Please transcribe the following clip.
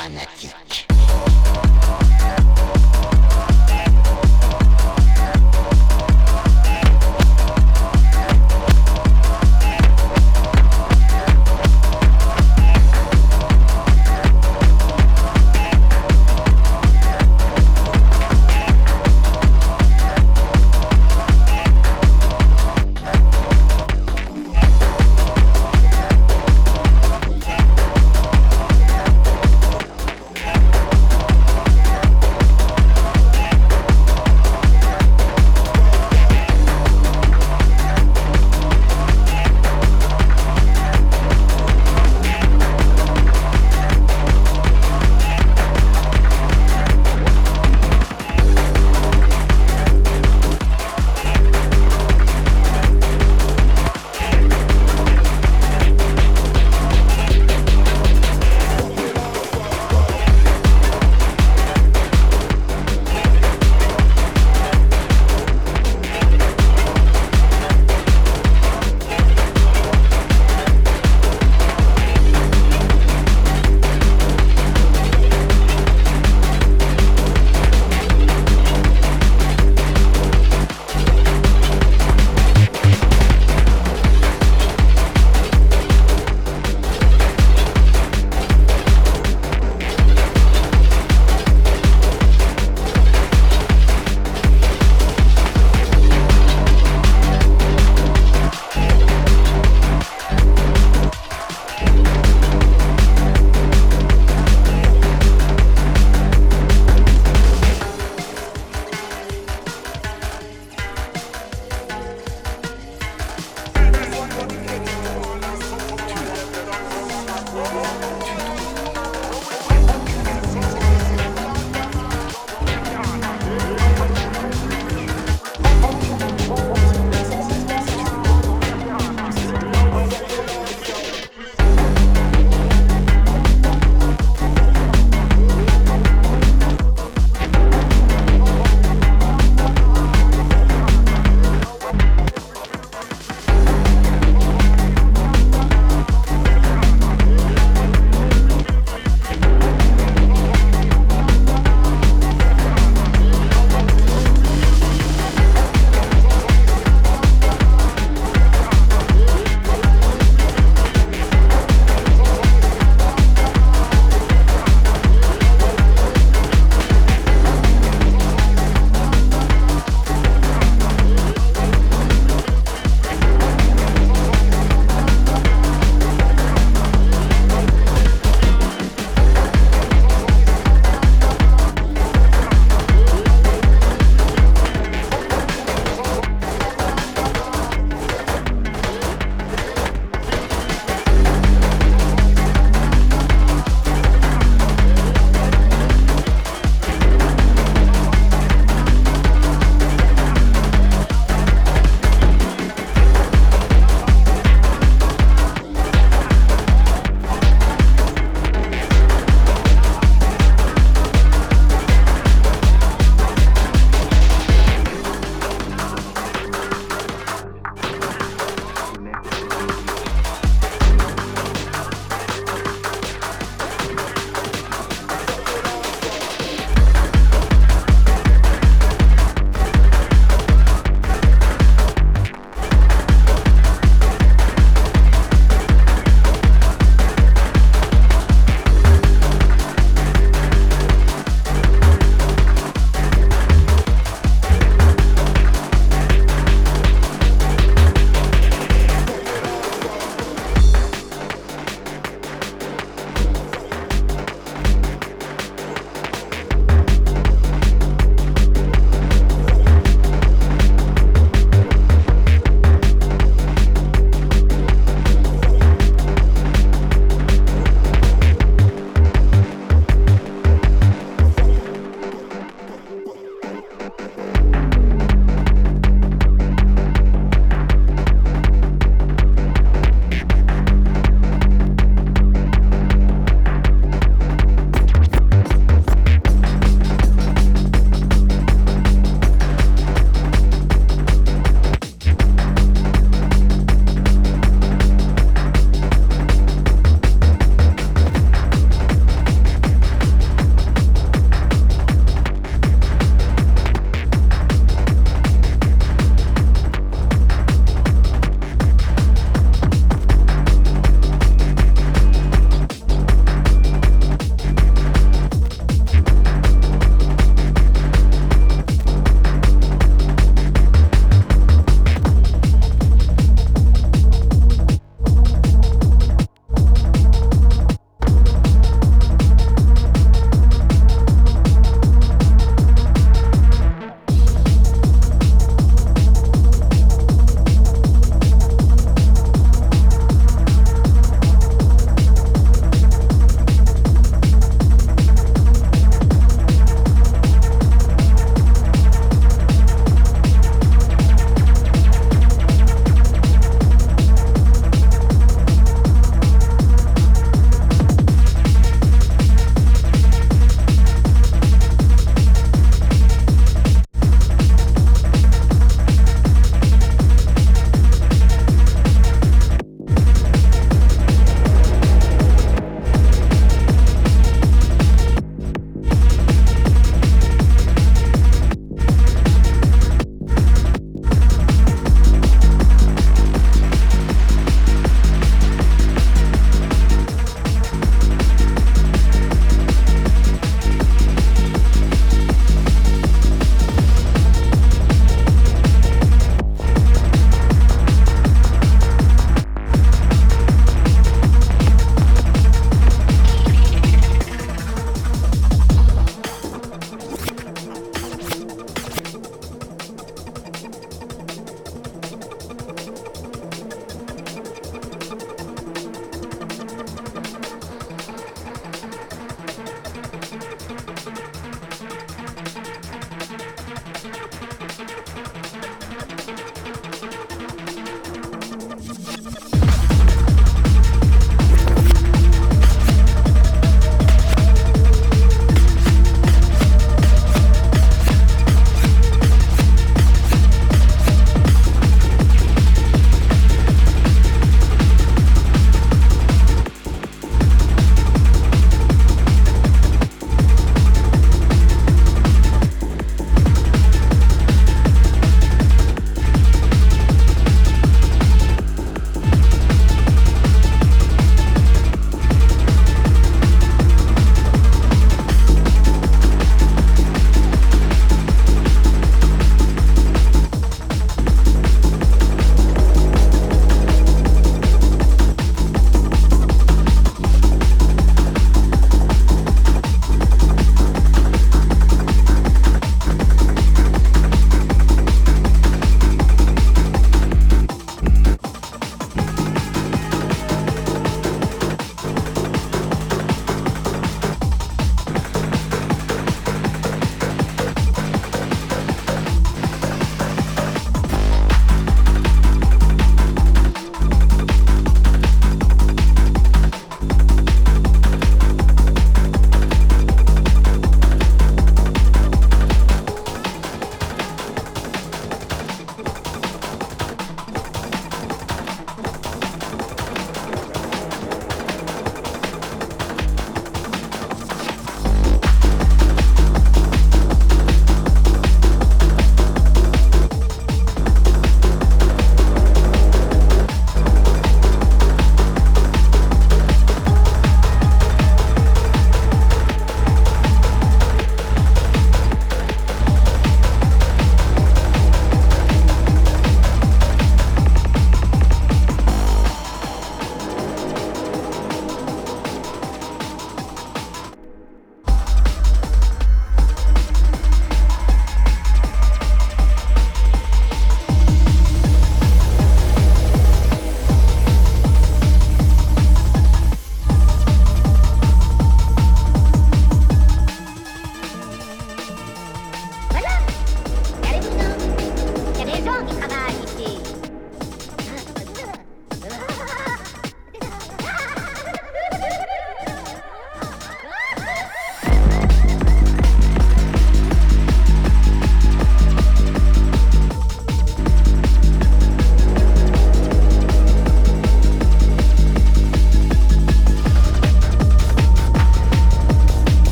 Stup